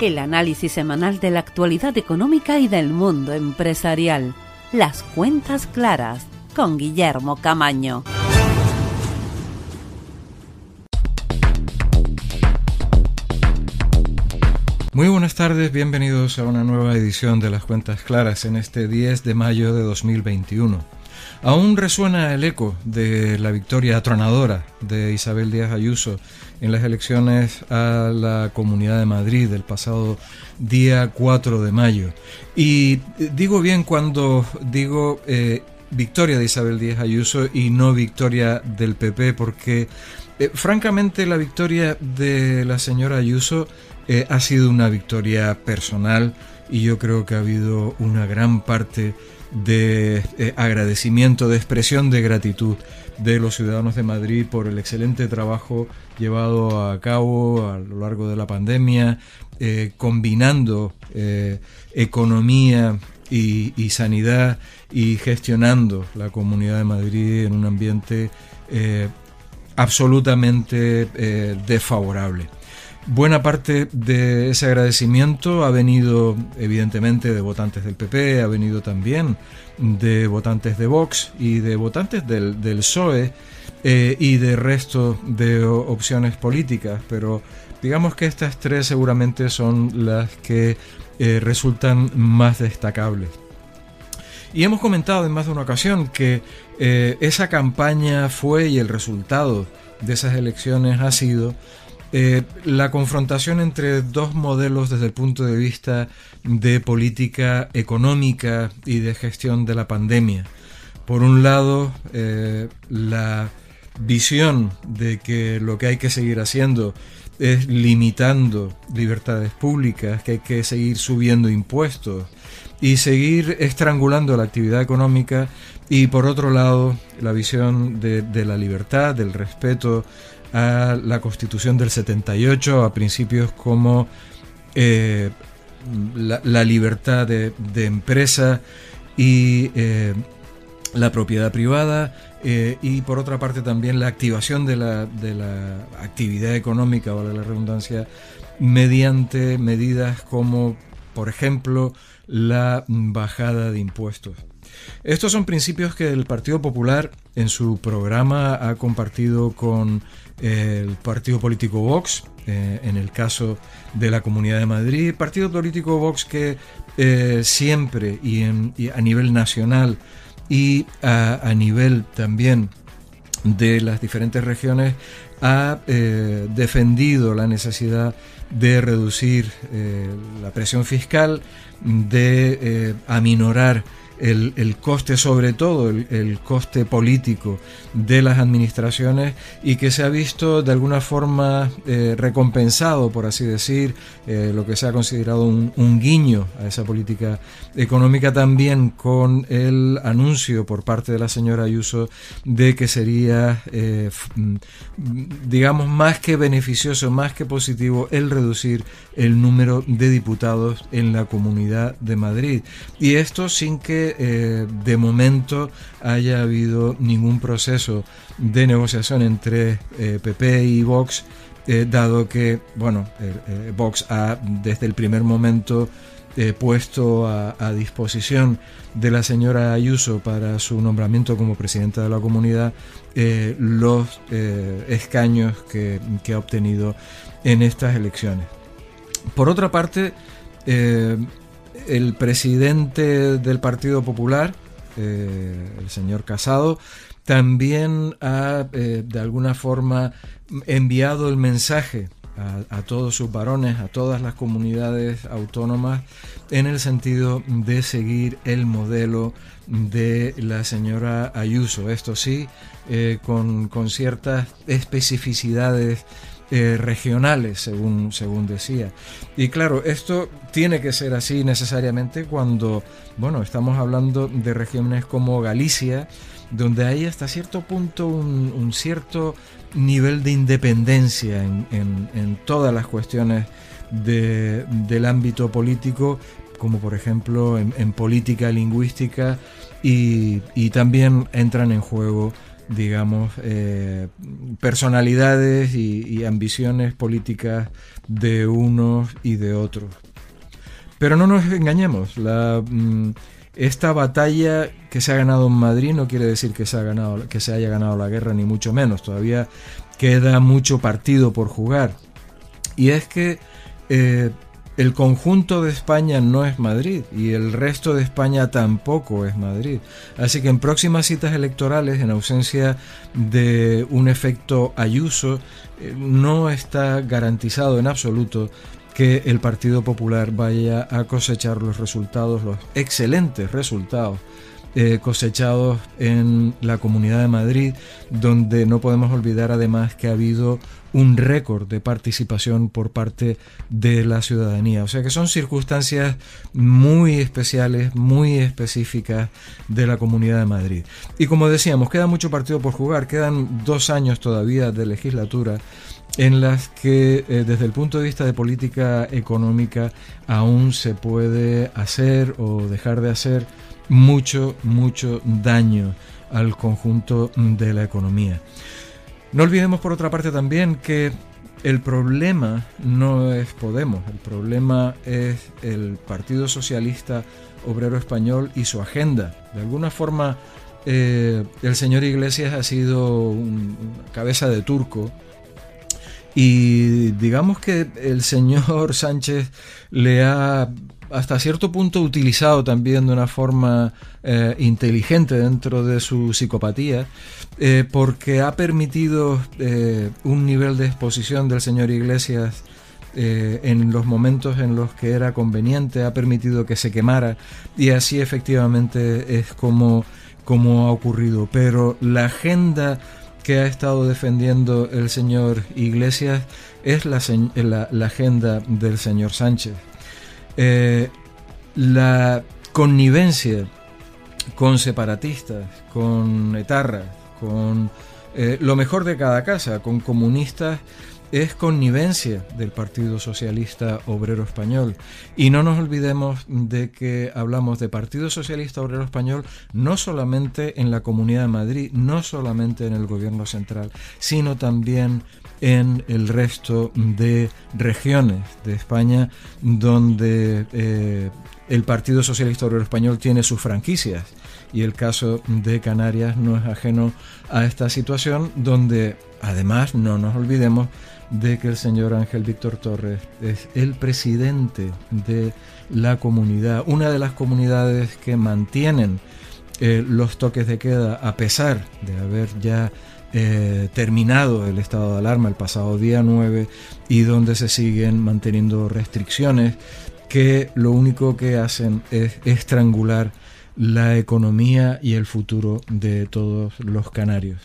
El análisis semanal de la actualidad económica y del mundo empresarial. Las cuentas claras con Guillermo Camaño. Muy buenas tardes, bienvenidos a una nueva edición de Las Cuentas Claras en este 10 de mayo de 2021. Aún resuena el eco de la victoria atronadora de Isabel Díaz Ayuso en las elecciones a la Comunidad de Madrid el pasado día 4 de mayo. Y digo bien cuando digo eh, victoria de Isabel Díaz Ayuso y no victoria del PP, porque eh, francamente la victoria de la señora Ayuso eh, ha sido una victoria personal y yo creo que ha habido una gran parte de agradecimiento, de expresión de gratitud de los ciudadanos de Madrid por el excelente trabajo llevado a cabo a lo largo de la pandemia, eh, combinando eh, economía y, sanidad y gestionando la Comunidad de Madrid en un ambiente absolutamente desfavorable. Buena parte de ese agradecimiento ha venido evidentemente de votantes del PP, ha venido también de votantes de Vox y de votantes del, del PSOE eh, y de resto de opciones políticas, pero digamos que estas tres seguramente son las que eh, resultan más destacables. Y hemos comentado en más de una ocasión que eh, esa campaña fue y el resultado de esas elecciones ha sido la confrontación entre dos modelos desde el punto de vista de política económica y de gestión de la pandemia. Por un lado, la visión de que lo que hay que seguir haciendo es limitando libertades públicas, que hay que seguir subiendo impuestos y seguir estrangulando la actividad económica. Y por otro lado la visión de, la libertad, del respeto a la Constitución del 78, a principios como eh, la, libertad de, empresa y eh, la propiedad privada eh, y por otra parte también la activación de la, de la actividad económica, o la redundancia, mediante medidas como, por ejemplo, la bajada de impuestos. Estos son principios que el Partido Popular en su programa ha compartido con el partido político Vox, eh, en el caso de la Comunidad de Madrid, partido político Vox que eh, siempre y, a nivel nacional y a, nivel también de las diferentes regiones ha eh, defendido la necesidad de reducir la presión fiscal, de aminorar el, coste, sobre todo el, coste político de las administraciones y que se ha visto de alguna forma eh, recompensado, por así decir, eh, lo que se ha considerado un, guiño a esa política económica también con el anuncio por parte de la señora Ayuso de que sería, eh, mm, digamos, más que beneficioso, más que positivo el reducir el número de diputados en la comunidad de Madrid. Y esto sin que eh, de momento haya habido ningún proceso de negociación entre PP eh, y Vox, eh, dado que, bueno, Vox ha desde el primer momento puesto a, disposición de la señora Ayuso para su nombramiento como presidenta de la comunidad los escaños que, que, ha obtenido en estas elecciones. Por otra parte, el presidente del Partido Popular, eh, el señor Casado, también ha eh, de alguna forma enviado el mensaje a, todos sus varones, a todas las comunidades autónomas, en el sentido de seguir el modelo de la señora Ayuso. Esto sí, eh, con, con ciertas especificidades regionales, según, según decía. Y claro, esto tiene que ser así necesariamente cuando, bueno, estamos hablando de regiones como Galicia, donde hay hasta cierto punto un, cierto nivel de independencia en, todas las cuestiones del ámbito político, como por ejemplo en, política lingüística, y, también entran en juego digamos, eh, personalidades y, ambiciones políticas de unos y de otros. Pero no nos engañemos, mm, esta batalla que se ha ganado en Madrid no quiere decir que se haya ganado la guerra, ni mucho menos. Todavía queda mucho partido por jugar. Y es que eh, el conjunto de España no es Madrid y el resto de España tampoco es Madrid. Así que en próximas citas electorales, en ausencia de un efecto ayuso, eh, no está garantizado en absoluto que el Partido Popular vaya a cosechar los resultados, los excelentes resultados eh, cosechados en la Comunidad de Madrid, donde no podemos olvidar además que ha habido un récord de participación por parte de la ciudadanía. O sea que son circunstancias muy especiales, muy específicas de la Comunidad de Madrid. Y como decíamos, queda mucho partido por jugar, quedan dos años todavía de legislatura en las que eh, desde el punto de vista de política económica aún se puede hacer o dejar de hacer mucho, mucho daño al conjunto de la economía. No olvidemos por otra parte también que el problema no es Podemos, el problema es el Partido Socialista Obrero Español y su agenda. De alguna forma, eh, el señor Iglesias ha sido una cabeza de turco y digamos que el señor Sánchez le ha hasta cierto punto utilizado también de una forma eh, inteligente dentro de su psicopatía, eh, porque ha permitido eh, un nivel de exposición del señor Iglesias en los momentos en los que era conveniente, ha permitido que se quemara y así efectivamente es como, como ha ocurrido. Pero la agenda que ha estado defendiendo el señor Iglesias es la, la agenda del señor Sánchez. Eh, la connivencia con separatistas, con etarras, con eh, lo mejor de cada casa, con comunistas, es connivencia del Partido Socialista Obrero Español. Y no nos olvidemos de que hablamos de Partido Socialista Obrero Español no solamente en la Comunidad de Madrid, no solamente en el Gobierno Central, sino también en el resto de regiones de España donde eh, el Partido Socialista Obrero Español tiene sus franquicias y el caso de Canarias no es ajeno a esta situación donde además no nos olvidemos de que el señor Ángel Víctor Torres es el presidente de la comunidad, una de las comunidades que mantienen eh, los toques de queda a pesar de haber ya eh, terminado el estado de alarma el pasado día 9 y donde se siguen manteniendo restricciones que lo único que hacen es estrangular la economía y el futuro de todos los canarios.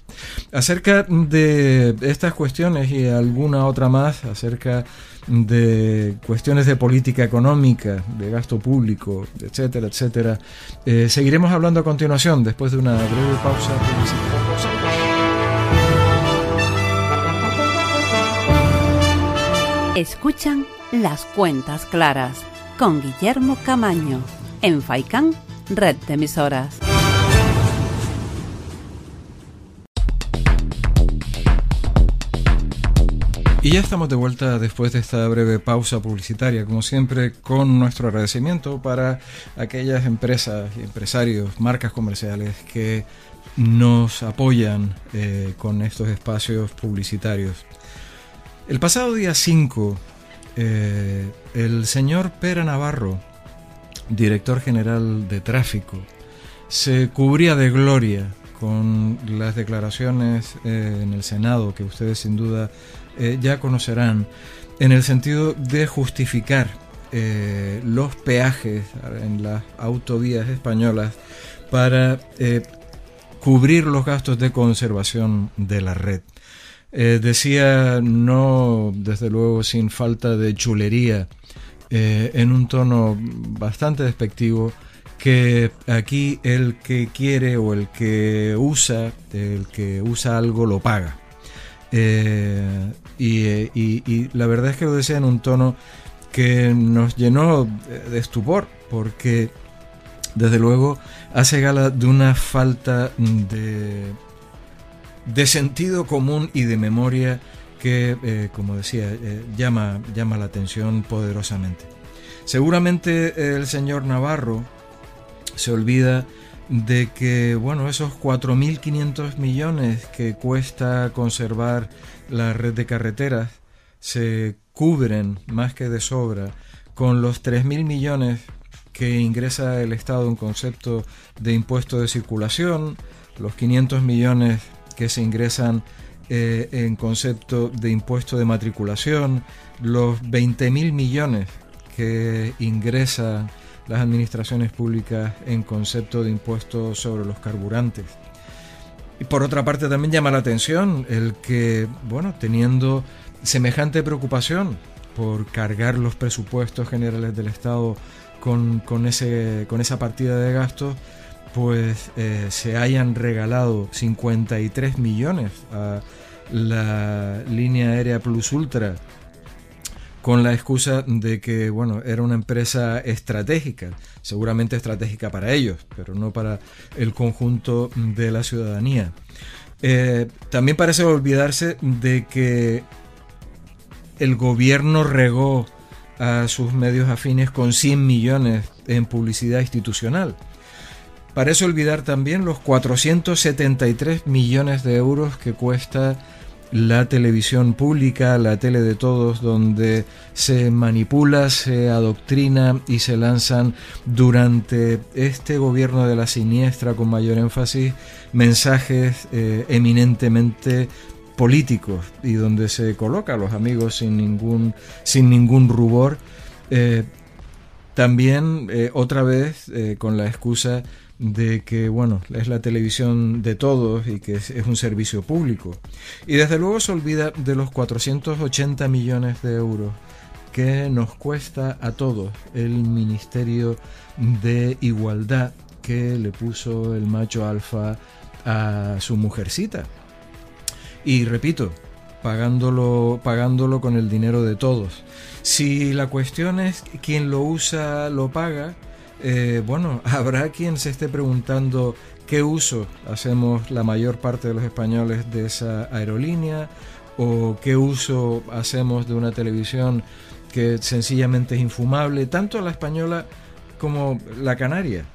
Acerca de estas cuestiones y alguna otra más, acerca de cuestiones de política económica, de gasto público, etcétera, etcétera, eh, seguiremos hablando a continuación después de una breve pausa Escuchan las cuentas claras con Guillermo Camaño en Faicán, red de emisoras. Y ya estamos de vuelta después de esta breve pausa publicitaria, como siempre, con nuestro agradecimiento para aquellas empresas y empresarios, marcas comerciales que nos apoyan eh, con estos espacios publicitarios. El pasado día 5, eh, el señor Pera Navarro, director general de tráfico, se cubría de gloria con las declaraciones eh, en el Senado que ustedes sin duda eh, ya conocerán, en el sentido de justificar los peajes en las autovías españolas para cubrir los gastos de conservación de la red. Eh, decía, no, desde luego, sin falta de chulería, eh, en un tono bastante despectivo, que aquí el que quiere o el que usa, el que usa algo lo paga. Eh, y, la verdad es que lo decía en un tono que nos llenó de estupor, porque desde luego hace gala de una falta de de sentido común y de memoria que, eh, como decía, eh, llama, llama la atención poderosamente. Seguramente el señor Navarro se olvida de que, bueno, esos 4.500 millones que cuesta conservar la red de carreteras se cubren más que de sobra con los 3.000 millones que ingresa el Estado en concepto de impuesto de circulación, los 500 millones que se ingresan eh, en concepto de impuesto de matriculación, los 20.000 millones que ingresan las administraciones públicas en concepto de impuesto sobre los carburantes. Y por otra parte también llama la atención el que, bueno, teniendo semejante preocupación por cargar los presupuestos generales del Estado con, ese, con esa partida de gastos, pues eh, se hayan regalado 53 millones a la línea aérea Plus Ultra con la excusa de que bueno era una empresa estratégica seguramente estratégica para ellos pero no para el conjunto de la ciudadanía eh, también parece olvidarse de que el gobierno regó a sus medios afines con 100 millones en publicidad institucional. Parece olvidar también los 473 millones de euros que cuesta la televisión pública, la tele de todos, donde se manipula, se adoctrina y se lanzan durante este gobierno de la siniestra con mayor énfasis mensajes eh, eminentemente políticos y donde se coloca a los amigos sin ningún, sin ningún rubor. Eh, también eh, otra vez con la excusa de que bueno es la televisión de todos y que es, un servicio público y desde luego se olvida de los 480 millones de euros que nos cuesta a todos el Ministerio de Igualdad que le puso el macho alfa a su mujercita y repito, pagándolo, pagándolo con el dinero de todos. Si la cuestión es quién lo usa, lo paga, eh, bueno, habrá quien se esté preguntando qué uso hacemos la mayor parte de los españoles de esa aerolínea o qué uso hacemos de una televisión que sencillamente es infumable, tanto la española como la canaria,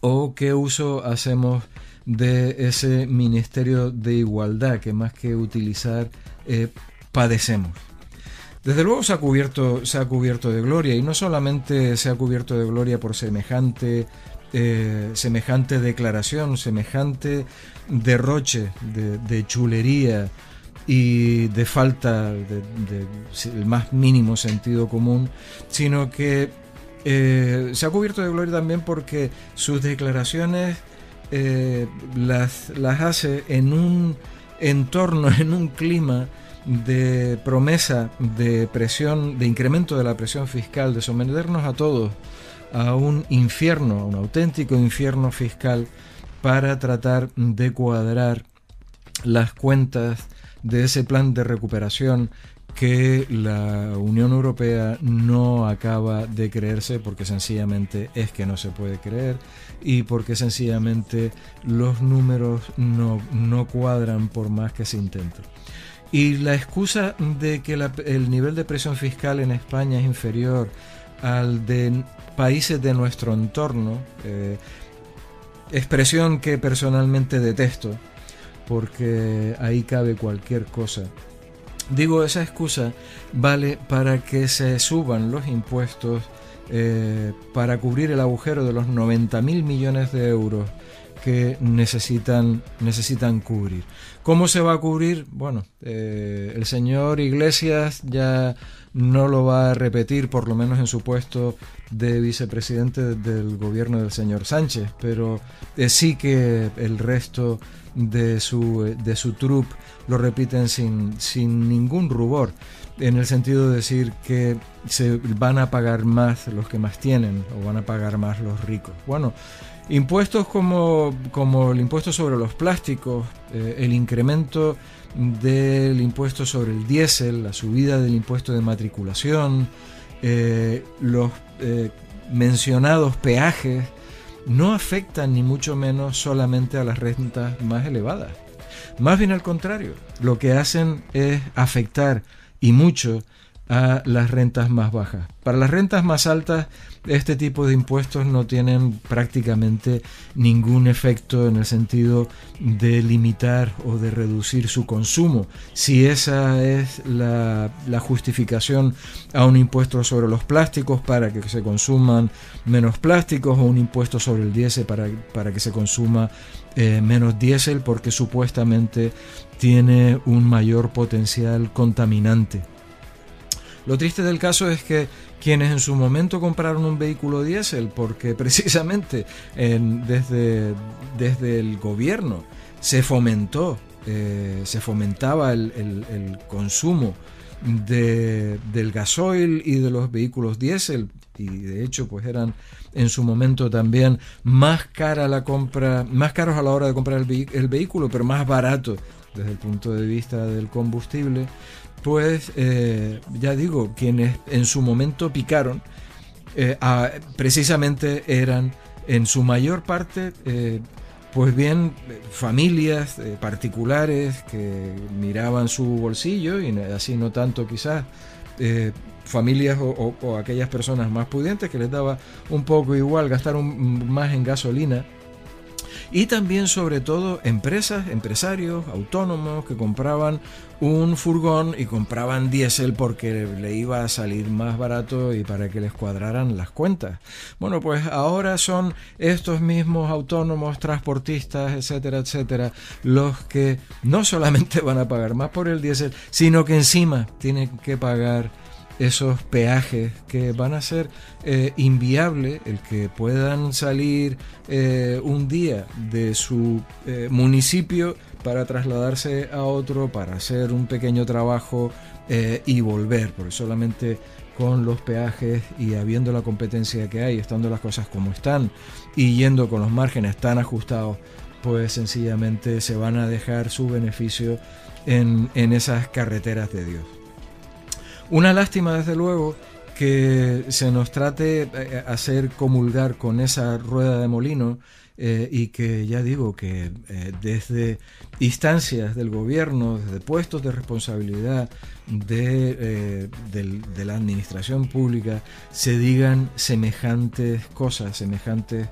o qué uso hacemos de ese Ministerio de Igualdad que más que utilizar eh, padecemos. Desde luego se ha, cubierto, se ha cubierto de gloria y no solamente se ha cubierto de gloria por semejante, eh, semejante declaración, semejante derroche de, chulería y de falta del más mínimo sentido común, sino que eh, se ha cubierto de gloria también porque sus declaraciones eh, las, las hace en un entorno, en un clima de promesa de presión, de incremento de la presión fiscal, de someternos a todos a un infierno, a un auténtico infierno fiscal para tratar de cuadrar las cuentas de ese plan de recuperación que la Unión Europea no acaba de creerse porque sencillamente es que no se puede creer y porque sencillamente los números no, cuadran por más que se intente. Y la excusa de que el nivel de presión fiscal en España es inferior al de países de nuestro entorno, eh, expresión que personalmente detesto, porque ahí cabe cualquier cosa Digo, esa excusa vale para que se suban los impuestos eh, para cubrir el agujero de los 90 mil millones de euros que necesitan, necesitan cubrir. ¿Cómo se va a cubrir? Bueno, eh, el señor Iglesias ya no lo va a repetir, por lo menos en su puesto de vicepresidente del gobierno del señor Sánchez, pero eh, sí que el resto de su, de su troupe lo repiten sin, sin ningún rubor, en el sentido de decir que se van a pagar más los que más tienen o van a pagar más los ricos. Bueno, impuestos como, como el impuesto sobre los plásticos, eh, el incremento del impuesto sobre el diésel, la subida del impuesto de matriculación, eh, los eh, mencionados peajes, no afectan ni mucho menos solamente a las rentas más elevadas. Más bien al contrario, lo que hacen es afectar y mucho a las rentas más bajas. Para las rentas más altas, este tipo de impuestos no tienen prácticamente ningún efecto en el sentido de limitar o de reducir su consumo. Si esa es la, justificación a un impuesto sobre los plásticos para que se consuman menos plásticos o un impuesto sobre el diésel para, para que se consuma eh, menos diésel porque supuestamente tiene un mayor potencial contaminante. Lo triste del caso es que quienes en su momento compraron un vehículo diésel, porque precisamente desde, desde el gobierno se fomentó, eh, se fomentaba el, consumo de, del gasoil y de los vehículos diésel, y de hecho pues eran en su momento también más cara la compra, más caros a la hora de comprar el, el vehículo, pero más barato desde el punto de vista del combustible pues ya digo, quienes en su momento picaron, eh, precisamente eran en su mayor parte, eh, pues bien, familias particulares que miraban su bolsillo y así no tanto quizás familias o, aquellas personas más pudientes que les daba un poco igual gastar más en gasolina y también sobre todo empresas, empresarios, autónomos que compraban un furgón y compraban diésel porque le iba a salir más barato y para que les cuadraran las cuentas. Bueno, pues ahora son estos mismos autónomos, transportistas, etcétera, etcétera, los que no solamente van a pagar más por el diésel, sino que encima tienen que pagar esos peajes que van a ser eh, inviable el que puedan salir eh, un día de su eh, municipio para trasladarse a otro, para hacer un pequeño trabajo y volver, porque solamente con los peajes y habiendo la competencia que hay, estando las cosas como están y yendo con los márgenes tan ajustados, pues sencillamente se van a dejar su beneficio en esas carreteras de Dios. Una lástima, desde luego, que se nos trate eh, hacer comulgar con esa rueda de molino eh, y que ya digo que eh, desde instancias del gobierno, desde puestos de responsabilidad de, de, la administración pública, se digan semejantes cosas, semejantes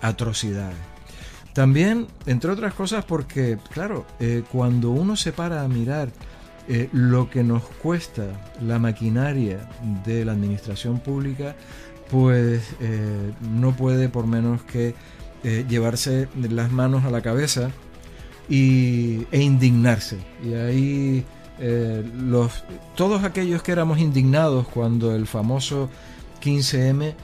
atrocidades. También, entre otras cosas, porque, claro, cuando uno se para a mirar eh, lo que nos cuesta la maquinaria de la administración pública, pues eh, no puede por menos que eh, llevarse las manos a la cabeza y, e indignarse. Y ahí los, todos aquellos que éramos indignados cuando el famoso 15M,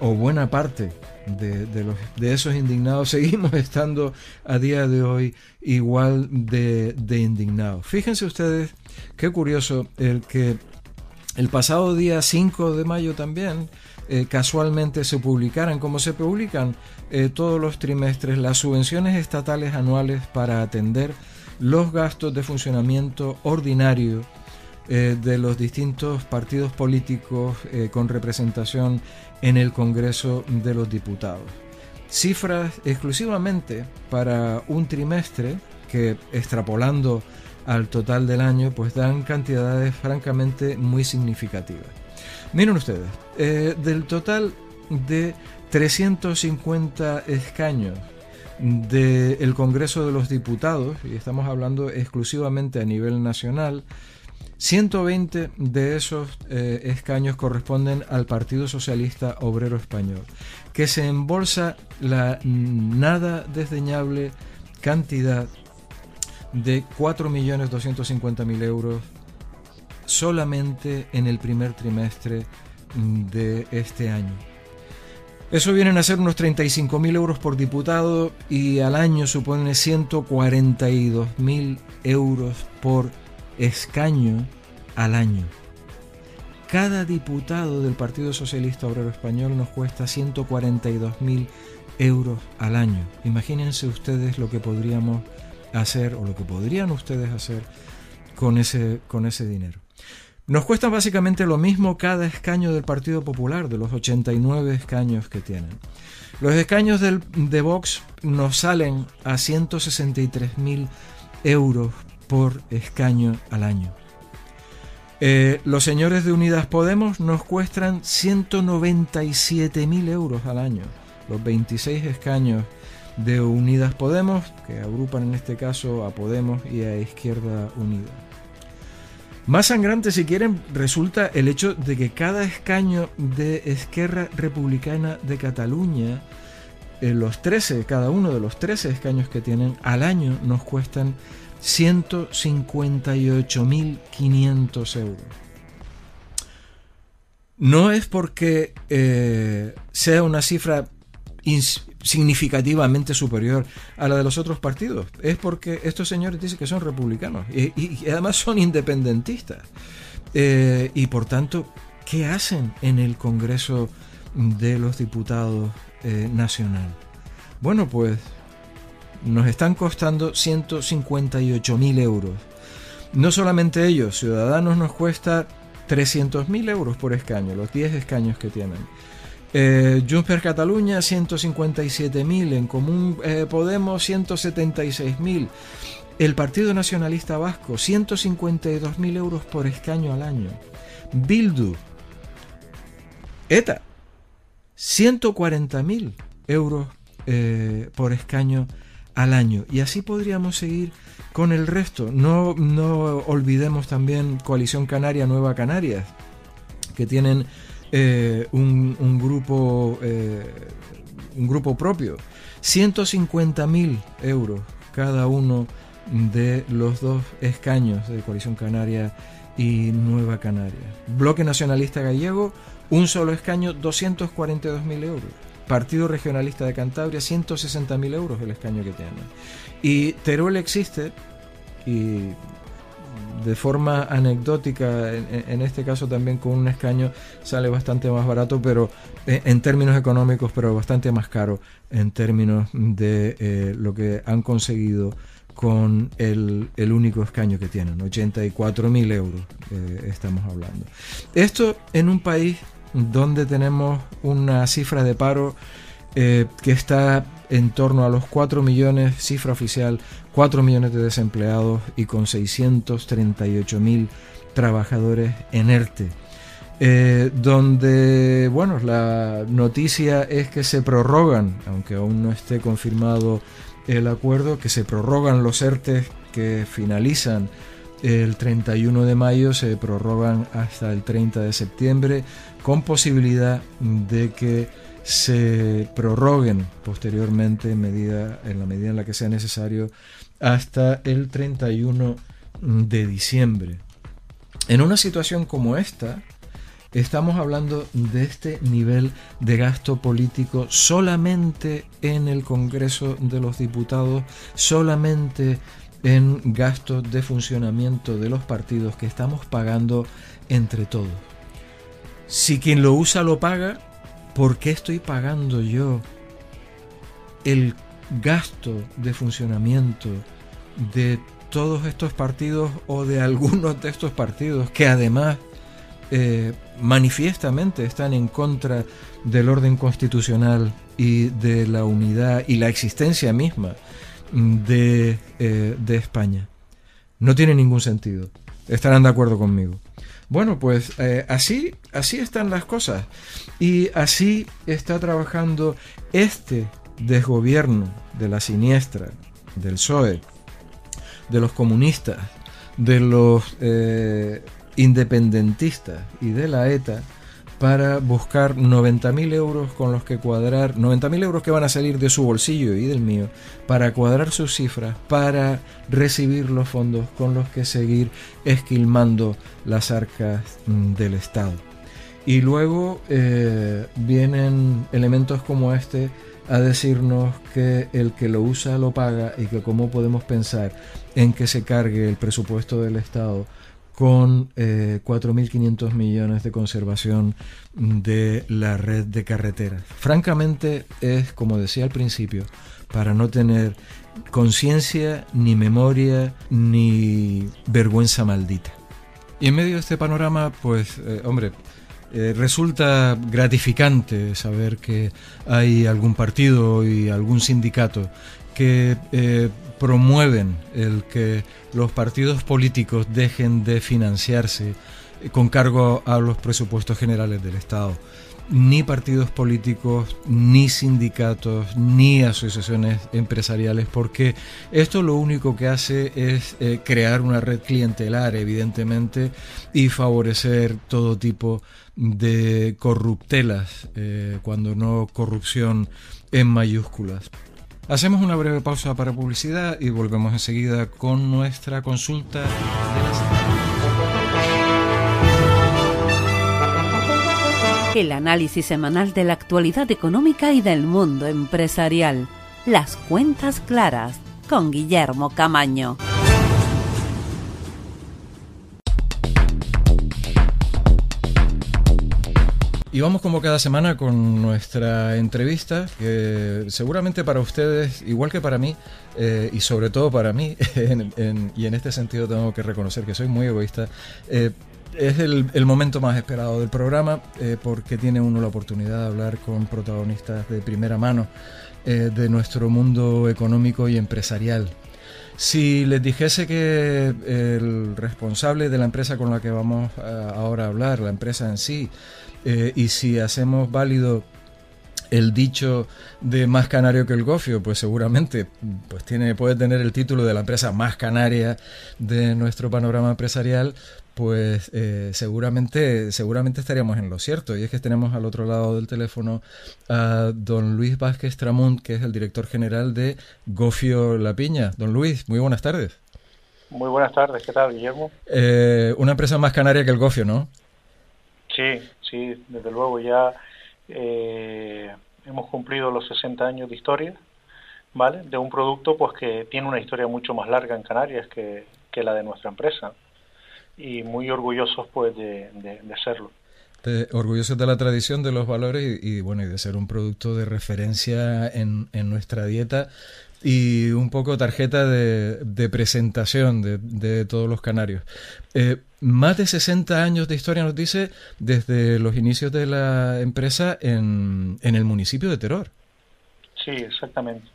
o buena parte de, de esos indignados, seguimos estando a día de hoy igual de indignados. Fíjense ustedes qué curioso el que el pasado día 5 de mayo también eh, casualmente se publicaran, como se publican eh, todos los trimestres, las subvenciones estatales anuales para atender los gastos de funcionamiento ordinario eh, de los distintos partidos políticos con representación en el Congreso de los Diputados. Cifras exclusivamente para un trimestre que extrapolando al total del año pues dan cantidades francamente muy significativas. Miren ustedes, eh, del total de 350 escaños del Congreso de los Diputados, y estamos hablando exclusivamente a nivel nacional, 120 de esos eh, escaños corresponden al Partido Socialista Obrero Español, que se embolsa la nada desdeñable cantidad de 4.250.000 euros solamente en el primer trimestre de este año. Eso vienen a ser unos 35.000 euros por diputado y al año supone 142.000 euros por escaño al año. Cada diputado del Partido Socialista Obrero Español nos cuesta 142.000 euros al año. Imagínense ustedes lo que podríamos hacer o lo que podrían ustedes hacer con ese, con ese dinero. Nos cuesta básicamente lo mismo cada escaño del Partido Popular, de los 89 escaños que tienen. Los escaños del, de Vox nos salen a 163 mil euros por escaño al año. Eh, los señores de Unidas Podemos nos cuestan 197.000 euros al año. Los 26 escaños de Unidas Podemos, que agrupan en este caso a Podemos y a Izquierda Unida. Más sangrante, si quieren, resulta el hecho de que cada escaño de Esquerra Republicana de Cataluña, eh, los 13, cada uno de los 13 escaños que tienen al año nos cuestan 158.500 euros. No es porque eh, sea una cifra significativamente superior a la de los otros partidos. Es porque estos señores dicen que son republicanos y, además son independentistas. Eh, y por tanto, ¿qué hacen en el Congreso de los Diputados eh, Nacional? Bueno, pues nos están costando 158.000 euros. No solamente ellos, Ciudadanos nos cuesta 300.000 euros por escaño, los 10 escaños que tienen. Eh, Junts Cataluña 157.000, en Común eh, Podemos 176.000, el Partido Nacionalista Vasco 152.000 euros por escaño al año, Bildu, ETA 140.000 euros eh, por escaño al año. Y así podríamos seguir con el resto. No, no olvidemos también Coalición Canaria, Nueva Canarias, que tienen eh, un, grupo, eh, un grupo propio. 150.000 euros cada uno de los dos escaños de Coalición Canaria y Nueva Canaria. Bloque Nacionalista Gallego, un solo escaño, 242.000 euros. Partido Regionalista de Cantabria, 160.000 euros el escaño que tiene. Y Teruel existe, y de forma anecdótica, en, este caso también con un escaño sale bastante más barato, pero eh, en términos económicos, pero bastante más caro en términos de eh, lo que han conseguido con el, único escaño que tienen, 84.000 euros eh, estamos hablando. Esto en un país donde tenemos una cifra de paro que está en torno a los 4 millones, cifra oficial, 4 millones de desempleados y con 638 mil trabajadores en ERTE. Eh, donde, bueno, la noticia es que se prorrogan, aunque aún no esté confirmado el acuerdo, que se prorrogan los ERTE que finalizan el 31 de mayo, se prorrogan hasta el 30 de septiembre, con posibilidad de que se prorroguen posteriormente en, medida, en la medida en la que sea necesario hasta el 31 de diciembre. En una situación como esta, estamos hablando de este nivel de gasto político solamente en el Congreso de los Diputados, solamente en gastos de funcionamiento de los partidos que estamos pagando entre todos. Si quien lo usa lo paga, ¿por qué estoy pagando yo el gasto de funcionamiento de todos estos partidos o de algunos de estos partidos que además eh, manifiestamente están en contra del orden constitucional y de la unidad y la existencia misma de, eh, de España. No tiene ningún sentido. Estarán de acuerdo conmigo. Bueno, pues eh, así, así están las cosas. Y así está trabajando este desgobierno de la siniestra, del PSOE, de los comunistas, de los eh, independentistas y de la ETA para buscar 90.000 euros con los que cuadrar, 90.000 euros que van a salir de su bolsillo y del mío, para cuadrar sus cifras, para recibir los fondos con los que seguir esquilmando las arcas mm, del Estado. Y luego eh, vienen elementos como este a decirnos que el que lo usa lo paga y que cómo podemos pensar en que se cargue el presupuesto del Estado con 4.500 eh, millones de conservación de la red de carreteras. Francamente es, como decía al principio, para no tener conciencia, ni memoria, ni vergüenza maldita. Y en medio de este panorama, pues, eh, hombre, eh, resulta gratificante saber que hay algún partido y algún sindicato que promueven el que los partidos políticos dejen de financiarse con cargo a los presupuestos generales del Estado ni partidos políticos, ni sindicatos, ni asociaciones empresariales, porque esto lo único que hace es eh, crear una red clientelar, evidentemente, y favorecer todo tipo de corruptelas, eh, cuando no corrupción en mayúsculas. Hacemos una breve pausa para publicidad y volvemos enseguida con nuestra consulta de la el análisis semanal de la actualidad económica y del mundo empresarial. Las cuentas claras con Guillermo Camaño. Y vamos como cada semana con nuestra entrevista, que seguramente para ustedes, igual que para mí, eh, y sobre todo para mí, y en este sentido tengo que reconocer que soy muy egoísta, eh, es el, momento más esperado del programa eh, porque tiene uno la oportunidad de hablar con protagonistas de primera mano eh, de nuestro mundo económico y empresarial. Si les dijese que el responsable de la empresa con la que vamos ahora a hablar, la empresa en sí, eh, y si hacemos válido el dicho de más canario que el gofio, pues seguramente pues tiene, puede tener el título de la empresa más canaria de nuestro panorama empresarial, pues eh, seguramente, seguramente estaríamos en lo cierto. Y es que tenemos al otro lado del teléfono a don Luis Vázquez Tramunt, que es el director general de Gofio La Piña. Don Luis, muy buenas tardes. Muy buenas tardes, ¿qué tal, Guillermo? Eh, una empresa más canaria que el Gofio, ¿no? Sí, sí, desde luego ya eh, hemos cumplido los 60 años de historia, ¿vale? De un producto pues que tiene una historia mucho más larga en Canarias que, que la de nuestra empresa y muy orgullosos pues de, de, serlo. orgullosos de la tradición, de los valores y, bueno, y de ser un producto de referencia en, en nuestra dieta y un poco tarjeta de, presentación de, de, todos los canarios. Eh, más de 60 años de historia nos dice desde los inicios de la empresa en, en el municipio de Teror. Sí, exactamente.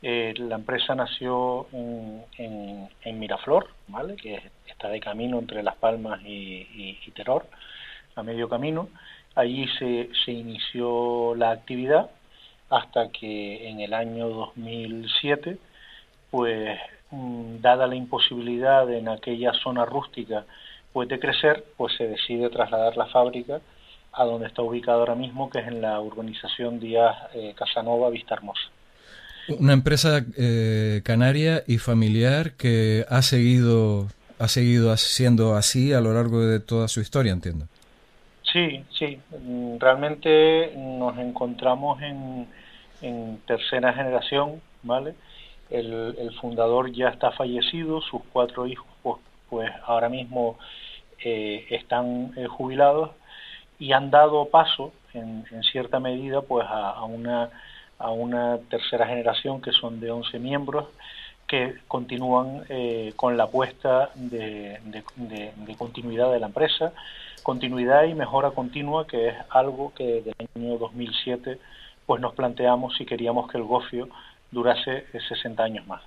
Eh, la empresa nació en, en, Miraflor, ¿vale? que está de camino entre Las Palmas y, Teror, a medio camino. Allí se, se inició la actividad hasta que en el año 2007, pues mm, dada la imposibilidad en aquella zona rústica pues de crecer, pues se decide trasladar la fábrica a donde está ubicada ahora mismo, que es en la urbanización Díaz eh, Casanova Vista Hermosa. Una empresa eh, canaria y familiar que ha seguido, ha seguido siendo así a lo largo de toda su historia, entiendo. Sí, sí. Mm, realmente nos encontramos en, en tercera generación, ¿vale? El, fundador ya está fallecido, sus cuatro hijos pues, pues ahora mismo eh, están eh, jubilados y han dado paso en, cierta medida pues a, a una a una tercera generación que son de 11 miembros que continúan eh, con la apuesta de, de, continuidad de la empresa, continuidad y mejora continua, que es algo que desde el año 2007 pues nos planteamos si queríamos que el gofio durase 60 años más.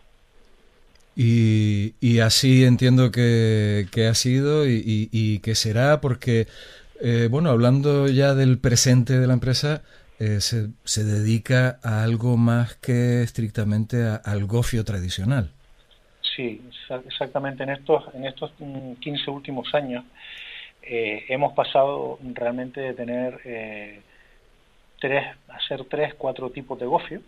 Y, y así entiendo que, que ha sido y, y, y, que será, porque, eh, bueno, hablando ya del presente de la empresa, eh, se, se, dedica a algo más que estrictamente a, al gofio tradicional. Sí, exactamente. En estos, en estos 15 últimos años eh, hemos pasado realmente de tener eh, tres, hacer tres, cuatro tipos de gofio.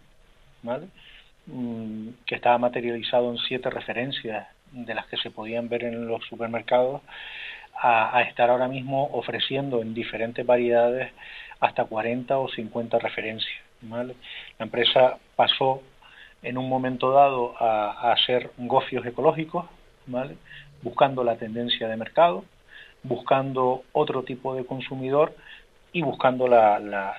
Mm, que estaba materializado en siete referencias de las que se podían ver en los supermercados, a, estar ahora mismo ofreciendo en diferentes variedades hasta 40 o 50 referencias. La empresa pasó en un momento dado a, hacer gofios ecológicos, buscando la tendencia de mercado, buscando otro tipo de consumidor y buscando la, la,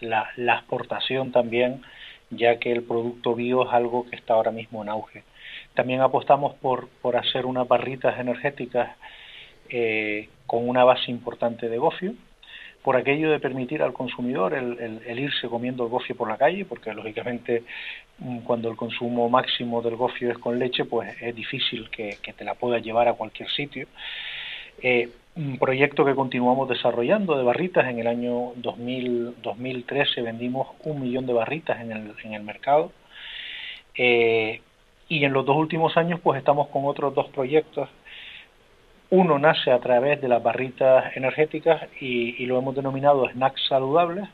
la, la, exportación también, ya que el producto bio es algo que está ahora mismo en auge. También apostamos por, por hacer unas barritas energéticas eh, con una base importante de gofio, por aquello de permitir al consumidor el, irse comiendo el gofio por la calle, porque lógicamente mm, cuando el consumo máximo del gofio es con leche, pues es difícil que, te la puedas llevar a cualquier sitio. Eh, un proyecto que continuamos desarrollando de barritas. En el año 2000, 2013 vendimos un millón de barritas en el, mercado. Eh, y en los dos últimos años pues estamos con otros dos proyectos. Uno nace a través de las barritas energéticas y, lo hemos denominado snacks saludables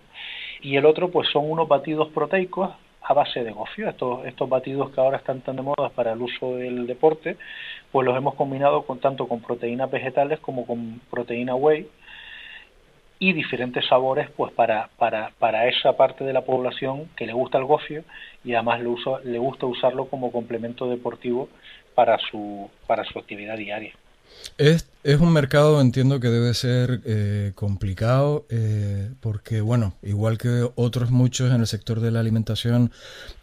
y el otro pues son unos batidos proteicos a base de gofio. Estos, estos batidos que ahora están tan de moda para el uso del deporte, pues los hemos combinado con tanto con proteínas vegetales como con proteína whey y diferentes sabores pues para, para, para esa parte de la población que le gusta el gofio y además le, uso, le gusta usarlo como complemento deportivo para su, para su actividad diaria. Es, es un mercado, entiendo que debe ser eh, complicado, eh, porque, bueno, igual que otros muchos en el sector de la alimentación,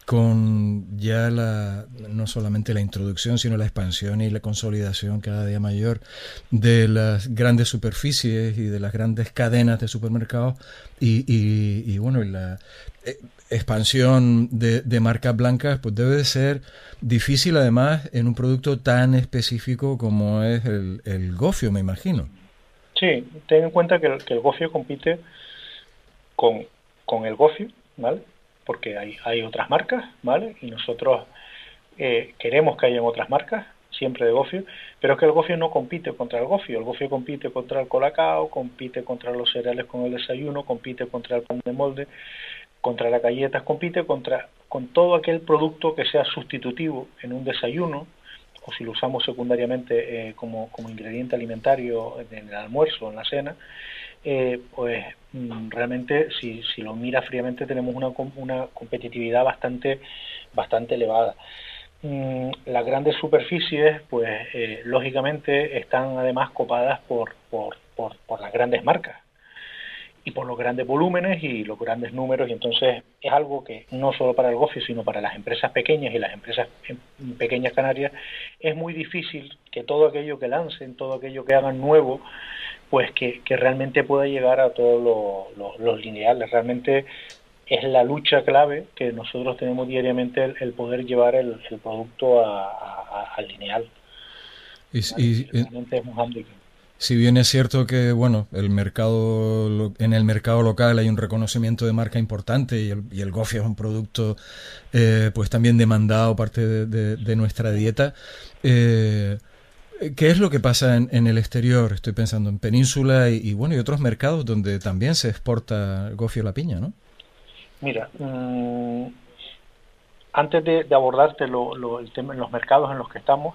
con ya la, no solamente la introducción, sino la expansión y la consolidación cada día mayor de las grandes superficies y de las grandes cadenas de supermercados, y, y, bueno, y la, eh, expansión de, de, marcas blancas, pues debe de ser difícil además en un producto tan específico como es el, el gofio, me imagino. Sí, ten en cuenta que el, que el gofio compite con, con, el gofio, ¿vale? Porque hay, otras marcas, ¿vale? Y nosotros eh, queremos que hayan otras marcas, siempre de gofio, pero es que el gofio no compite contra el gofio, el gofio compite contra el colacao, compite contra los cereales con el desayuno, compite contra el pan de molde, contra las galletas, compite contra con todo aquel producto que sea sustitutivo en un desayuno o si lo usamos secundariamente eh, como, como, ingrediente alimentario en el almuerzo o en la cena, eh, pues mm, realmente si, si, lo mira fríamente tenemos una, una competitividad bastante, bastante elevada. Mm, las grandes superficies, pues eh, lógicamente están además copadas por, por, por las grandes marcas y por los grandes volúmenes y los grandes números y entonces es algo que no solo para el gofio sino para las empresas pequeñas y las empresas pequeñas canarias es muy difícil que todo aquello que lancen, todo aquello que hagan nuevo pues que, realmente pueda llegar a todos los lineales. Realmente es la lucha clave que nosotros tenemos diariamente el, poder llevar el, producto al lineal. Y, realmente es un si bien es cierto que, bueno, el mercado, en el mercado local hay un reconocimiento de marca importante y el, y el gofio es un producto, eh, pues también demandado parte de, nuestra dieta. Eh, ¿Qué es lo que pasa en, el exterior? Estoy pensando en Península y, bueno, y otros mercados donde también se exporta el gofio la piña, ¿no? Mira, mm, antes de, abordarte lo, el tema en los mercados en los que estamos,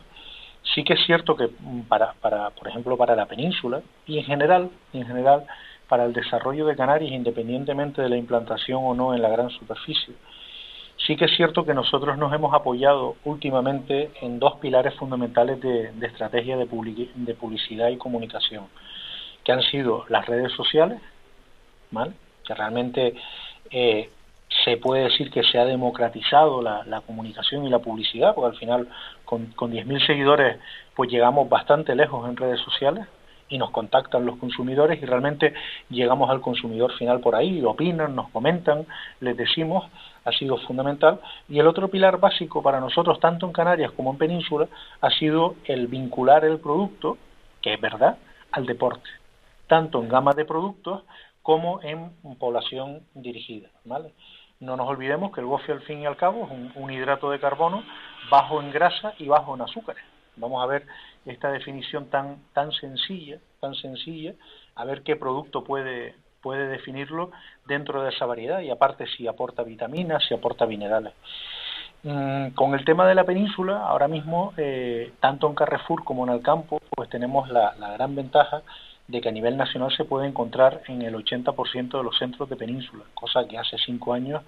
Sí que es cierto que mm, para, por ejemplo, para la península y en general, en general, para el desarrollo de Canarias, independientemente de la implantación o no en la gran superficie, sí que es cierto que nosotros nos hemos apoyado últimamente en dos pilares fundamentales de, estrategia de, de, publicidad y comunicación, que han sido las redes sociales, ¿vale? que realmente eh, se puede decir que se ha democratizado la, comunicación y la publicidad, porque al final con, con 10.000 seguidores pues llegamos bastante lejos en redes sociales y nos contactan los consumidores y realmente llegamos al consumidor final por ahí, opinan, nos comentan, les decimos, ha sido fundamental. Y el otro pilar básico para nosotros, tanto en Canarias como en Península, ha sido el vincular el producto, que es verdad, al deporte, tanto en gama de productos como en población dirigida. ¿vale? No nos olvidemos que el gofio al fin y al cabo es un, hidrato de carbono bajo en grasa y bajo en azúcares. Vamos a ver esta definición tan, tan sencilla, tan sencilla, a ver qué producto puede, puede definirlo dentro de esa variedad y aparte si aporta vitaminas, si aporta minerales. Mm, con el tema de la península, ahora mismo, eh, tanto en Carrefour como en el campo, pues tenemos la, la gran ventaja de que a nivel nacional se puede encontrar en el 80% de los centros de península, cosa que hace cinco años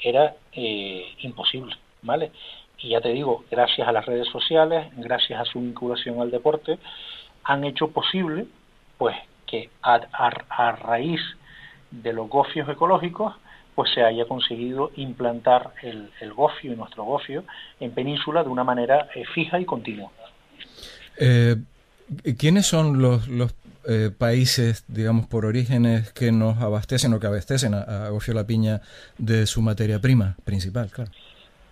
era eh, imposible, ¿vale? Y ya te digo, gracias a las redes sociales, gracias a su vinculación al deporte, han hecho posible, pues, que a, raíz de los gofios ecológicos, pues se haya conseguido implantar el, gofio y nuestro gofio en península de una manera eh, fija y continua. Eh, ¿Quiénes son los, los eh, países, digamos, por orígenes que nos abastecen o que abastecen a, a Gofio La Piña de su materia prima principal, claro?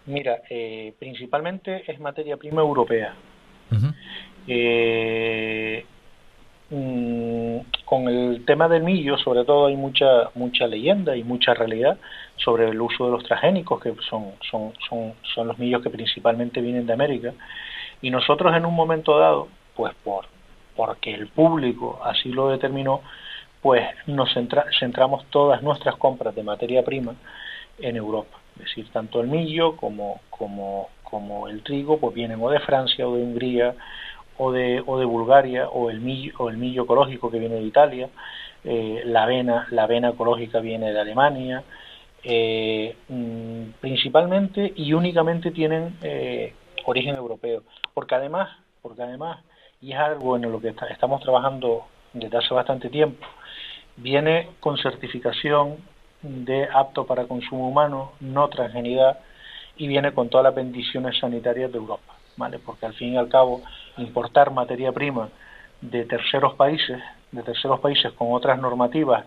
Mira, eh, principalmente es materia prima europea. Mm, con el tema del millo, sobre todo hay mucha mucha leyenda y mucha realidad sobre el uso de los transgénicos, que son, son, son, son los millos que principalmente vienen de América. Y nosotros en un momento dado, pues por porque el público así lo determinó, pues nos centramos todas nuestras compras de materia prima en Europa. Es decir, tanto el millo como, como, como el trigo, pues vienen o de Francia o de Hungría o de, o de Bulgaria, o el millo, o el millo ecológico que viene de Italia, eh, la avena, la avena ecológica viene de Alemania, eh, mm, principalmente y únicamente tienen eh, origen europeo, porque además, porque además, y es algo en lo que estamos trabajando desde hace bastante tiempo, viene con certificación de apto para consumo humano, no transgenidad, y viene con todas las bendiciones sanitarias de Europa, ¿vale? Porque al fin y al cabo importar materia prima de terceros países, de terceros países con otras normativas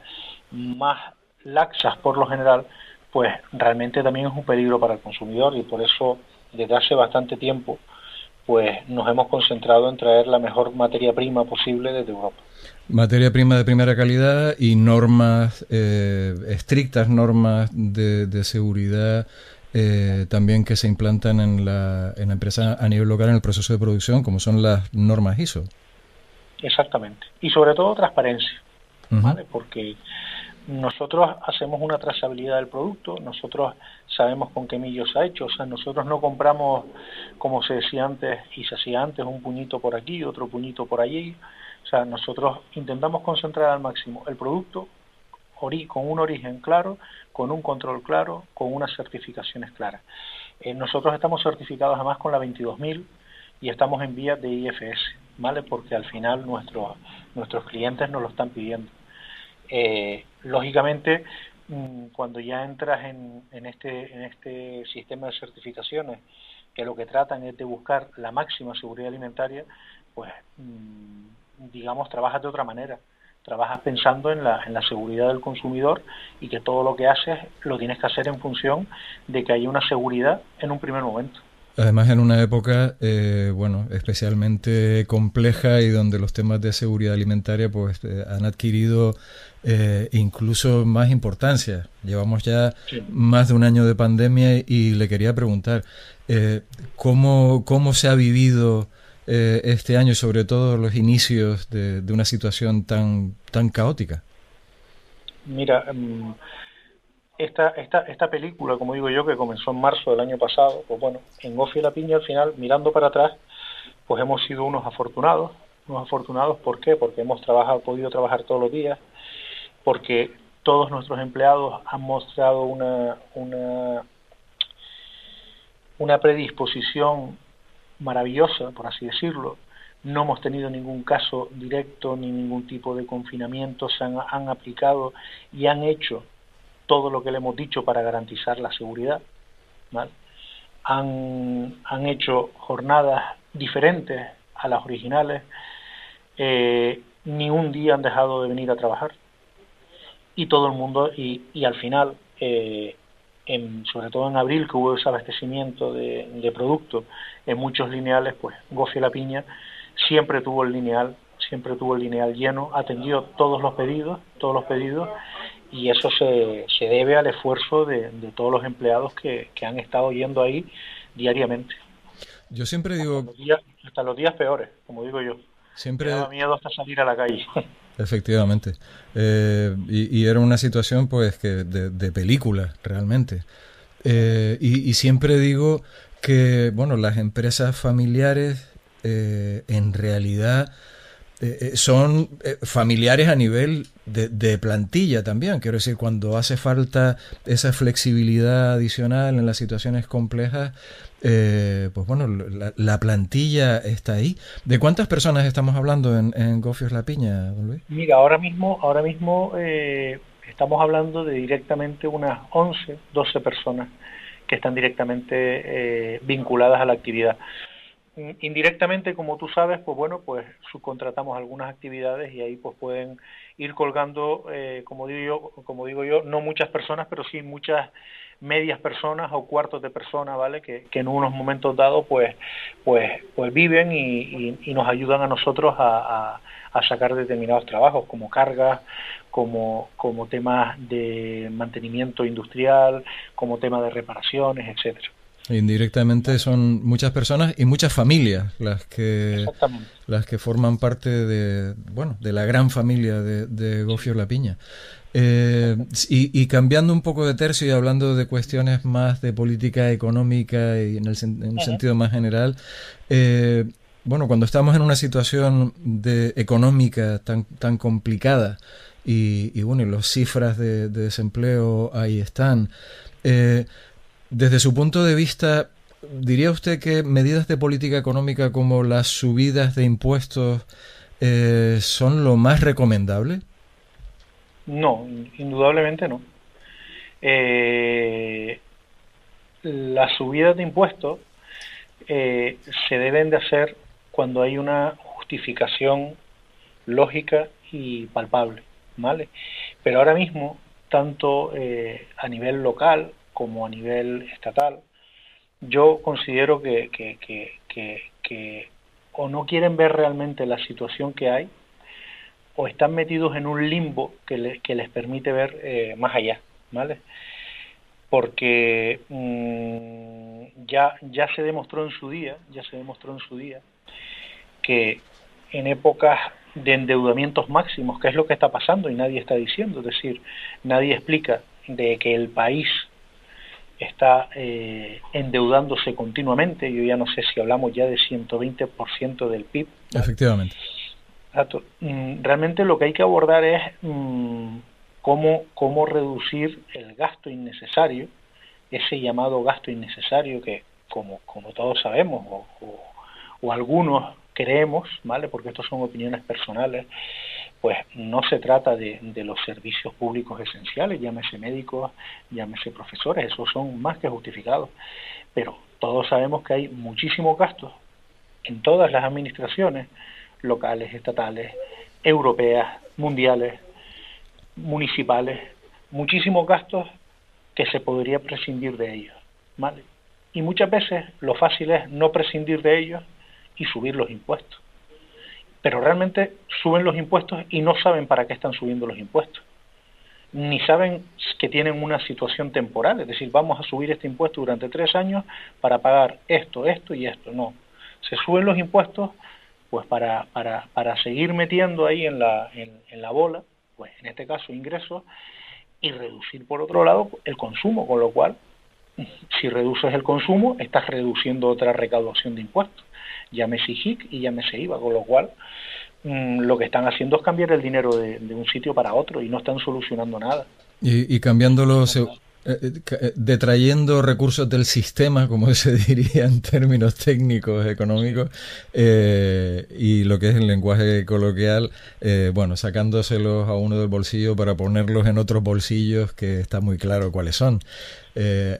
más laxas por lo general, pues realmente también es un peligro para el consumidor y por eso desde hace bastante tiempo pues nos hemos concentrado en traer la mejor materia prima posible desde Europa. Materia prima de primera calidad y normas, eh, estrictas normas de, de seguridad eh, también que se implantan en la, en la empresa a nivel local en el proceso de producción, como son las normas ISO. Exactamente. Y sobre todo transparencia, ¿vale? Porque nosotros hacemos una trazabilidad del producto, nosotros sabemos con qué millo se ha hecho, o sea, nosotros no compramos, como se decía antes y se hacía antes, un puñito por aquí, otro puñito por allí, o sea, nosotros intentamos concentrar al máximo el producto con un origen claro, con un control claro, con unas certificaciones claras. Eh, nosotros estamos certificados además con la 22.000 y estamos en vías de IFS, ¿vale? Porque al final nuestros nuestros clientes nos lo están pidiendo. Eh, lógicamente, mm, cuando ya entras en, en, este, en este sistema de certificaciones, que lo que tratan es de buscar la máxima seguridad alimentaria, pues mm, digamos, trabajas de otra manera trabajas pensando en la, en la seguridad del consumidor y que todo lo que haces lo tienes que hacer en función de que haya una seguridad en un primer momento. Además, en una época, eh, bueno, especialmente compleja y donde los temas de seguridad alimentaria pues eh, han adquirido eh, incluso más importancia. Llevamos ya más de un año de pandemia y le quería preguntar cómo, cómo se ha vivido este año, sobre todo los inicios de, una situación tan, tan caótica? Mira, mm, esta, esta, esta película, como digo yo, que comenzó en marzo del año pasado, pues bueno, en Gofi y la Piña al final, mirando para atrás, pues hemos sido unos afortunados, unos afortunados, ¿por qué? Porque hemos trabajado, podido trabajar todos los días, porque todos nuestros empleados han mostrado una, una, una predisposición maravillosa, por así decirlo. No hemos tenido ningún caso directo ni ningún tipo de confinamiento. Se han, aplicado y han hecho todo lo que le hemos dicho para garantizar la seguridad. Han, han, hecho jornadas diferentes a las originales. Eh, ni un día han dejado de venir a trabajar. Y todo el mundo, y, y al final, eh, sobre todo en abril, que hubo desabastecimiento de, de productos en muchos lineales, pues Gofi La Piña siempre tuvo el lineal, siempre tuvo el lineal lleno, atendió todos los pedidos, todos los pedidos, y eso se, se debe al esfuerzo de, todos los empleados que, han estado yendo ahí diariamente. Yo siempre digo... Hasta los días, peores, como digo yo. Siempre... Me miedo hasta salir a la calle. Efectivamente. Eh, y, era una situación pues que de, película, realmente. Eh, y, siempre digo que, bueno, las empresas familiares eh, en realidad son familiares a nivel de, plantilla también. Quiero decir, cuando hace falta esa flexibilidad adicional en las situaciones complejas, eh, pues bueno, la, plantilla está ahí. ¿De cuántas personas estamos hablando en, en Gofios La Piña, don Luis? Mira, ahora mismo, ahora mismo eh, estamos hablando de directamente unas 11, 12 personas que están directamente eh, vinculadas a la actividad. Indirectamente, como tú sabes, pues bueno, pues subcontratamos algunas actividades y ahí pues pueden ir colgando, eh, como digo yo, como digo yo, no muchas personas, pero sí muchas medias personas o cuartos de personas, ¿vale? Que, en unos momentos dados pues, pues, pues viven y, nos ayudan a nosotros a, sacar determinados trabajos, como cargas, como, como temas de mantenimiento industrial, como temas de reparaciones, etcétera. Indirectamente son muchas personas y muchas familias las que las que forman parte de bueno de la gran familia de, de Gofio La Piña. Eh, y, cambiando un poco de tercio y hablando de cuestiones más de política económica y en, el, un sentido más general, eh, bueno, cuando estamos en una situación de, económica tan, tan complicada y, y bueno, las cifras de, desempleo ahí están, eh, desde su punto de vista, ¿diría usted que medidas de política económica como las subidas de impuestos son lo más recomendable? No, indudablemente no. Eh, las subidas de impuestos eh, se deben de hacer cuando hay una justificación lógica y palpable, ¿vale? Pero ahora mismo, tanto eh, a nivel local como a nivel estatal, yo considero que, que, que, que o no quieren ver realmente la situación que hay o están metidos en un limbo que, les permite ver eh, más allá, ¿vale? Porque mm, ya, ya se demostró en su día, ya se demostró en su día que en épocas de endeudamientos máximos, que es lo que está pasando y nadie está diciendo, es decir, nadie explica de que el país está eh, endeudándose continuamente, yo ya no sé si hablamos ya de 120% del PIB. Efectivamente. Mm, realmente lo que hay que abordar es mm, cómo, cómo reducir el gasto innecesario, ese llamado gasto innecesario que, como, como todos sabemos, o, algunos creemos, ¿vale? Porque estas son opiniones personales, pues no se trata de, los servicios públicos esenciales, llámese médicos, llámese profesores, esos son más que justificados. Pero todos sabemos que hay muchísimos gastos en todas las administraciones locales, estatales, europeas, mundiales, municipales, muchísimos gastos que se podría prescindir de ellos. ¿vale? Y muchas veces lo fácil es no prescindir de ellos y subir los impuestos. Pero realmente suben los impuestos y no saben para qué están subiendo los impuestos. Ni saben que tienen una situación temporal, es decir, vamos a subir este impuesto durante tres años para pagar esto, esto y esto. No, se suben los impuestos pues para, para, para seguir metiendo ahí en la, en, la bola, pues en este caso ingresos, y reducir por otro lado el consumo, con lo cual si reduces el consumo estás reduciendo otra recaudación de impuestos, llámese HIC y llámese IVA, con lo cual mm, lo que están haciendo es cambiar el dinero de, un sitio para otro y no están solucionando nada. Y, y cambiándolo, detrayendo recursos del sistema, como se diría en términos técnicos económicos, y lo que es el lenguaje coloquial, bueno, sacándoselos a uno del bolsillo para ponerlos en otros bolsillos que está muy claro cuáles son.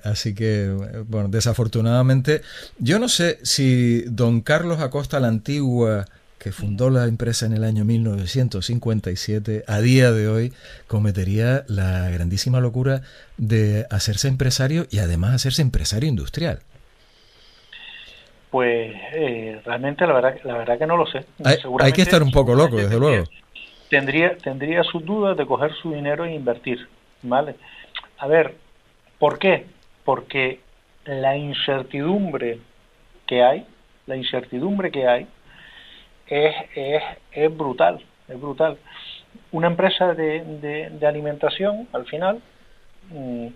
así que, bueno, desafortunadamente, yo no sé si don Carlos Acosta la Antigua que fundó la empresa en el año 1957, a día de hoy cometería la grandísima locura de hacerse empresario y además hacerse empresario industrial. Pues eh, realmente la verdad, la verdad que no lo sé. Hay, que estar un poco loco, desde luego. Tendría, tendría sus dudas de coger su dinero e invertir, ¿vale? A ver, ¿por qué? Porque la incertidumbre que hay, la incertidumbre que hay, es, es, es brutal, es brutal. Una empresa de, de, alimentación, al final, mm,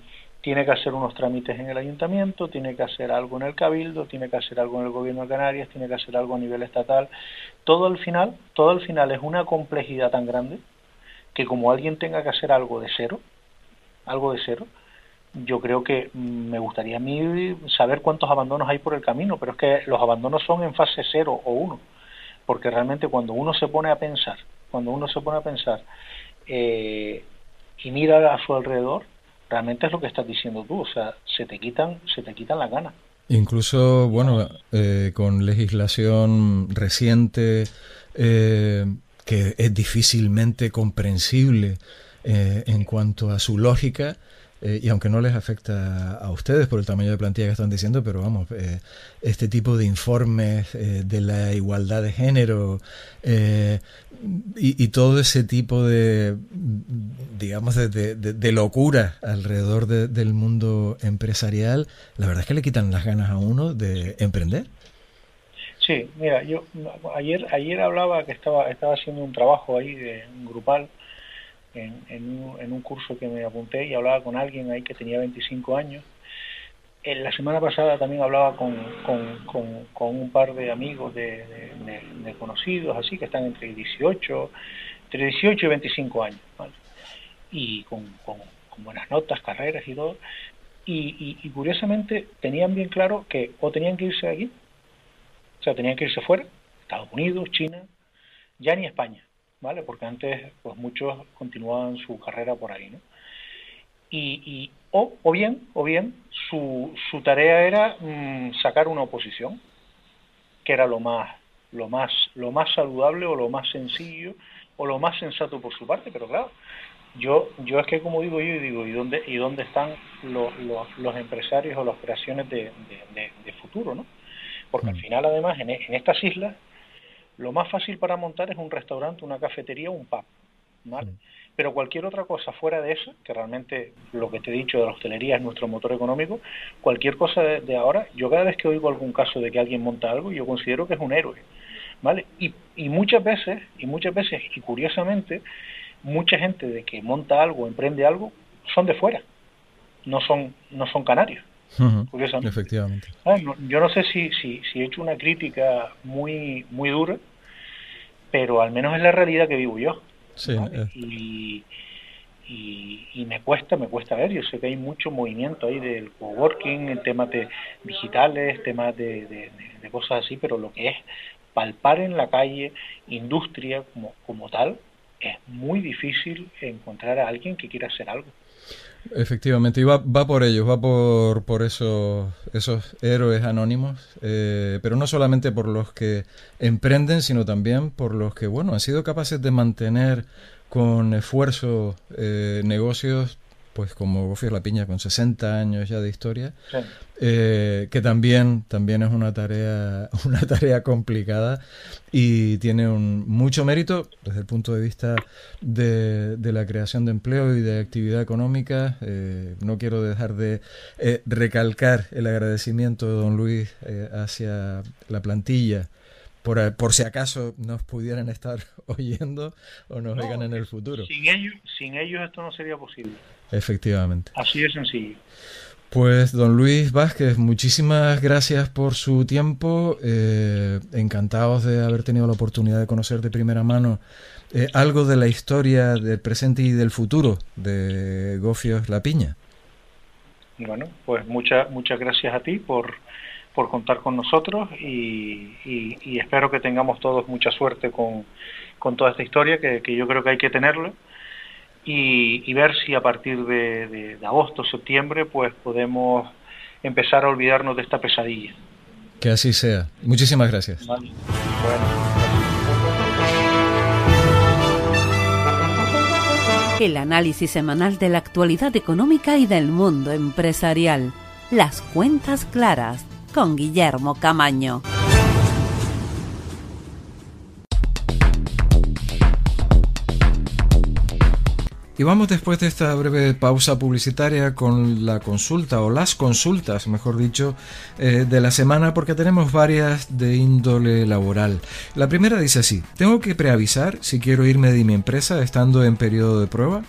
tiene que hacer unos trámites en el ayuntamiento, tiene que hacer algo en el cabildo, tiene que hacer algo en el gobierno de Canarias, tiene que hacer algo a nivel estatal. Todo al final, todo al final es una complejidad tan grande que como alguien tenga que hacer algo de cero, algo de cero, yo creo que mm, me gustaría a mí saber cuántos abandonos hay por el camino, pero es que los abandonos son en fase cero o uno porque realmente cuando uno se pone a pensar, cuando uno se pone a pensar eh, y mira a su alrededor, realmente es lo que estás diciendo tú, o sea, se te quitan, se te quitan las ganas, Incluso, bueno, eh, con legislación reciente eh, que es difícilmente comprensible eh, en cuanto a su lógica, eh, y aunque no les afecta a ustedes por el tamaño de plantilla que están diciendo, pero vamos, eh, este tipo de informes eh, de la igualdad de género y, todo ese tipo de, digamos, de, locura alrededor del mundo empresarial, la verdad es que le quitan las ganas a uno de emprender. Sí, mira, yo ayer ayer hablaba que estaba estaba haciendo un trabajo ahí de un grupal en, un, curso que me apunté y hablaba con alguien ahí que tenía 25 años. En la semana pasada también hablaba con, un par de amigos de, conocidos, así que están entre 18, entre 18 y 25 años, y con, buenas notas, carreras y todo. Y, y, curiosamente tenían bien claro que o tenían que irse de aquí, o sea, tenían que irse fuera, Estados Unidos, China, ya ni España ¿vale? Porque antes pues muchos continuaban su carrera por ahí, ¿no? Y, o, o, bien, o bien su, su tarea era mm, sacar una oposición, que era lo más, lo más, lo más saludable o lo más sencillo o lo más sensato por su parte, pero claro, yo, yo es que como digo yo, digo, ¿y dónde, y dónde están los, los, empresarios o las operaciones de, de, futuro, ¿no? Porque al mm. final, además, en, en estas islas, lo más fácil para montar es un restaurante, una cafetería, un pub, ¿vale? Pero cualquier otra cosa fuera de eso, que realmente lo que te he dicho de la hostelería es nuestro motor económico, cualquier cosa de, ahora, yo cada vez que oigo algún caso de que alguien monta algo, yo considero que es un héroe, ¿vale? Y, y muchas veces, y muchas veces, y curiosamente, mucha gente de que monta algo, emprende algo, son de fuera, no son, no son canarios. Efectivamente. Ah, yo no sé si, si, si, he hecho una crítica muy, muy dura, pero al menos es la realidad que vivo yo. Eh. y, y, me cuesta, me cuesta ver. Yo sé que hay mucho movimiento ahí del coworking, en temas de digitales, temas de, de, cosas así, pero lo que es palpar en la calle industria como, como tal, es muy difícil encontrar a alguien que quiera hacer algo. Efectivamente, y va, va por ellos, va por, por esos, esos héroes anónimos, eh, pero no solamente por los que emprenden, sino también por los que, bueno, han sido capaces de mantener con esfuerzo eh, negocios pues como Gofios La Piña con 60 años ya de historia, eh, que también, también es una tarea, una tarea complicada y tiene un, mucho mérito desde el punto de vista de, la creación de empleo y de actividad económica. Eh, no quiero dejar de eh, recalcar el agradecimiento de don Luis hacia la plantilla por, por, si acaso nos pudieran estar oyendo o nos oigan en el futuro. Sin ellos, sin ellos esto no sería posible. Efectivamente. Así de sencillo. Pues don Luis Vázquez, muchísimas gracias por su tiempo. Eh, encantados de haber tenido la oportunidad de conocer de primera mano eh, algo de la historia del presente y del futuro de Gofios La Piña. Bueno, pues muchas muchas gracias a ti por, por contar con nosotros y, espero que tengamos todos mucha suerte con, con toda esta historia, que, que yo creo que hay que tenerla y, ver si a partir de, agosto, septiembre, pues podemos empezar a olvidarnos de esta pesadilla. Que así sea. Muchísimas gracias. El análisis semanal de la actualidad económica y del mundo empresarial. Las cuentas claras con Guillermo Camaño. Y vamos después de esta breve pausa publicitaria con la consulta o las consultas, mejor dicho, eh, de la semana porque tenemos varias de índole laboral. La primera dice así, ¿tengo que preavisar si quiero irme de mi empresa estando en periodo de prueba?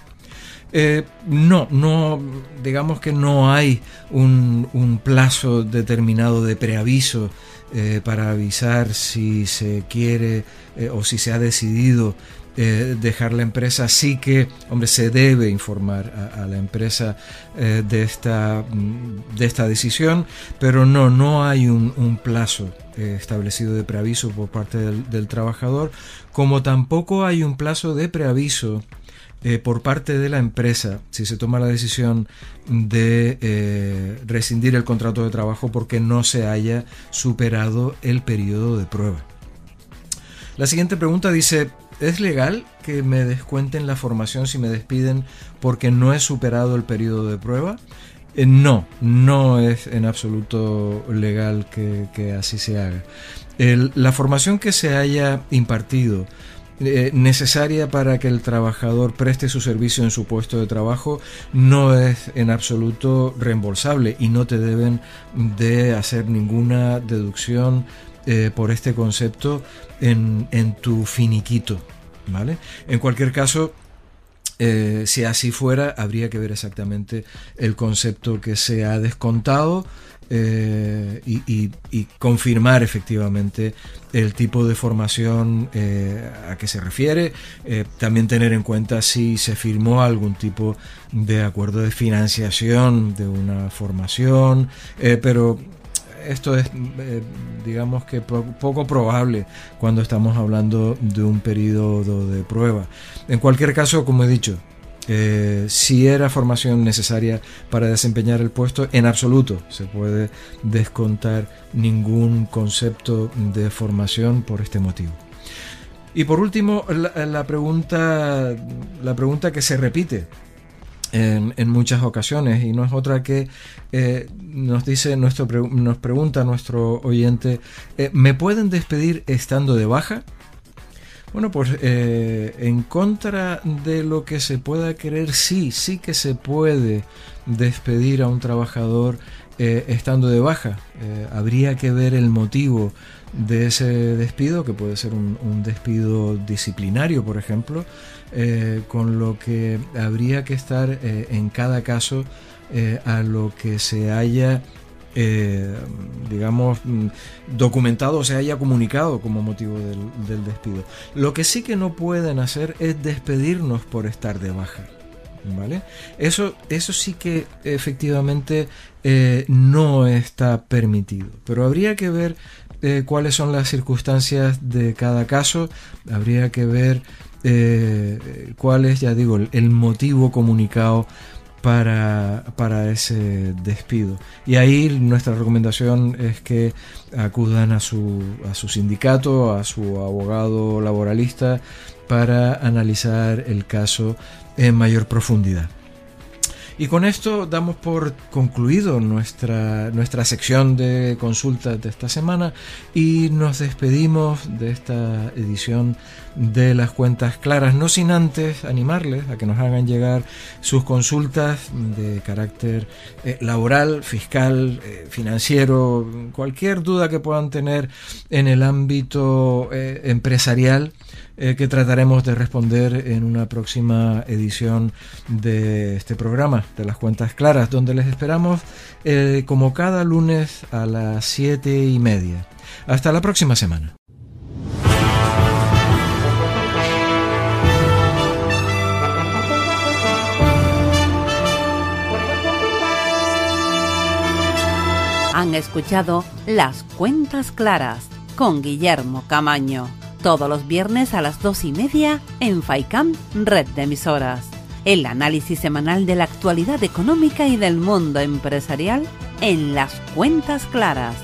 Eh, no, no, digamos que no hay un, plazo determinado de preaviso eh, para avisar si se quiere o si se ha decidido eh, dejar la empresa, sí que, hombre, se debe informar a, la empresa eh, de, esta, mm, de esta decisión, pero no, no hay un, plazo eh, establecido de preaviso por parte del, trabajador, como tampoco hay un plazo de preaviso por parte de la empresa si se toma la decisión de rescindir el contrato de trabajo porque no se haya superado el periodo de prueba. La siguiente pregunta dice, ¿es legal que me descuenten la formación si me despiden porque no he superado el periodo de prueba? Eh, no, no es en absoluto legal que, así se haga. la formación que se haya impartido eh, necesaria para que el trabajador preste su servicio en su puesto de trabajo no es en absoluto reembolsable y no te deben de hacer ninguna deducción eh, por este concepto en, en tu finiquito. ¿vale? En cualquier caso, eh, si así fuera, habría que ver exactamente el concepto que se ha descontado eh, y, confirmar efectivamente el tipo de formación a que se refiere. también tener en cuenta si se firmó algún tipo de acuerdo de financiación de una formación, pero esto es, eh, digamos que poco probable cuando estamos hablando de un periodo de prueba. En cualquier caso, como he dicho, eh, si era formación necesaria para desempeñar el puesto, en absoluto se puede descontar ningún concepto de formación por este motivo. Y por último, la pregunta, la pregunta que se repite en, muchas ocasiones y no es otra que eh, nos dice nuestro nos pregunta nuestro oyente eh, ¿me pueden despedir estando de baja? Bueno, pues eh, en contra de lo que se pueda querer, sí, sí que se puede despedir a un trabajador estando de baja. habría que ver el motivo de ese despido, que puede ser un, despido disciplinario, por ejemplo, eh, con lo que habría que estar eh, en cada caso eh, a lo que se haya, digamos, mm, documentado o se haya comunicado como motivo del, del despido. Lo que sí que no pueden hacer es despedirnos por estar de baja. ¿Vale? Eso, eso sí que efectivamente no está permitido. Pero habría que ver cuáles son las circunstancias de cada caso, habría que ver eh, cuál es, ya digo, el, motivo comunicado para, para, ese despido. Y ahí nuestra recomendación es que acudan a su, a su sindicato, a su abogado laboralista, para analizar el caso en mayor profundidad. Y con esto damos por concluido nuestra, nuestra sección de consultas de esta semana y nos despedimos de esta edición de las cuentas claras, no sin antes animarles a que nos hagan llegar sus consultas de carácter eh, laboral, fiscal, eh, financiero, cualquier duda que puedan tener en el ámbito eh, empresarial eh, que trataremos de responder en una próxima edición de este programa, de las cuentas claras, donde les esperamos eh, como cada lunes a las siete y media. Hasta la próxima semana. Han escuchado Las Cuentas Claras con Guillermo Camaño todos los viernes a las dos y media en FAICAM, red de emisoras. El análisis semanal de la actualidad económica y del mundo empresarial en las cuentas claras